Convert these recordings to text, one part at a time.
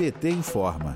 PT informa.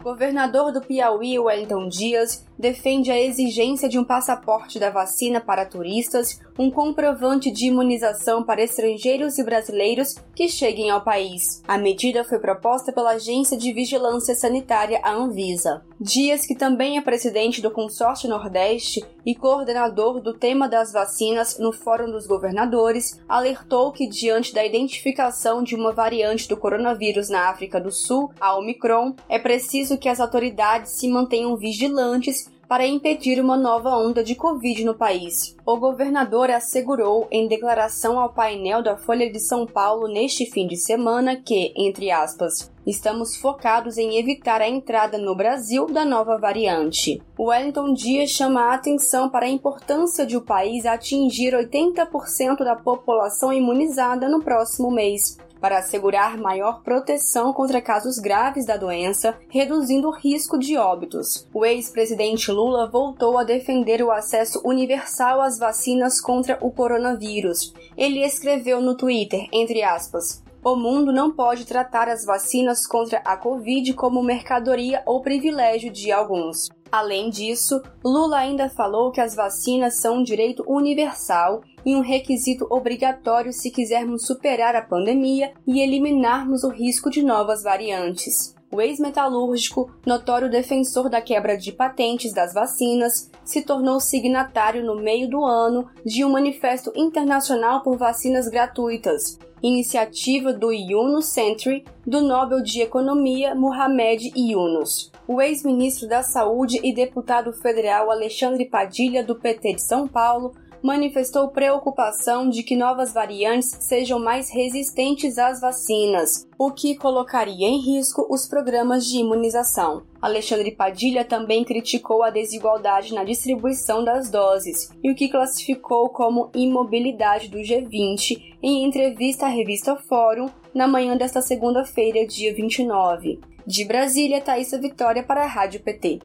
Governador do Piauí, Wellington Dias, defende a exigência de um passaporte da vacina para turistas, um comprovante de imunização para estrangeiros e brasileiros que cheguem ao país. A medida foi proposta pela Agência de Vigilância Sanitária, a Anvisa. Dias, que também é presidente do Consórcio Nordeste e coordenador do tema das vacinas no Fórum dos Governadores, alertou que, diante da identificação de uma variante do coronavírus na África do Sul, a Omicron, é preciso que as autoridades se mantenham vigilantes para impedir uma nova onda de Covid no país. O governador assegurou em declaração ao painel da Folha de São Paulo neste fim de semana que, entre aspas, estamos focados em evitar a entrada no Brasil da nova variante. Wellington Dias chama a atenção para a importância de o país atingir 80% da população imunizada no próximo mês, para assegurar maior proteção contra casos graves da doença, reduzindo o risco de óbitos. O ex-presidente Lula voltou a defender o acesso universal às vacinas contra o coronavírus. Ele escreveu no Twitter, entre aspas, o mundo não pode tratar as vacinas contra a Covid como mercadoria ou privilégio de alguns. Além disso, Lula ainda falou que as vacinas são um direito universal e um requisito obrigatório se quisermos superar a pandemia e eliminarmos o risco de novas variantes. O ex-metalúrgico, notório defensor da quebra de patentes das vacinas, se tornou signatário no meio do ano de um manifesto internacional por vacinas gratuitas, iniciativa do Yunus Century do Nobel de Economia Mohamed Yunus. O ex-ministro da Saúde e deputado federal Alexandre Padilha, do PT de São Paulo, manifestou preocupação de que novas variantes sejam mais resistentes às vacinas, o que colocaria em risco os programas de imunização. Alexandre Padilha também criticou a desigualdade na distribuição das doses e o que classificou como imobilidade do G20 em entrevista à revista Fórum na manhã desta segunda-feira, dia 29. De Brasília, Thaisa Vitória para a Rádio PT.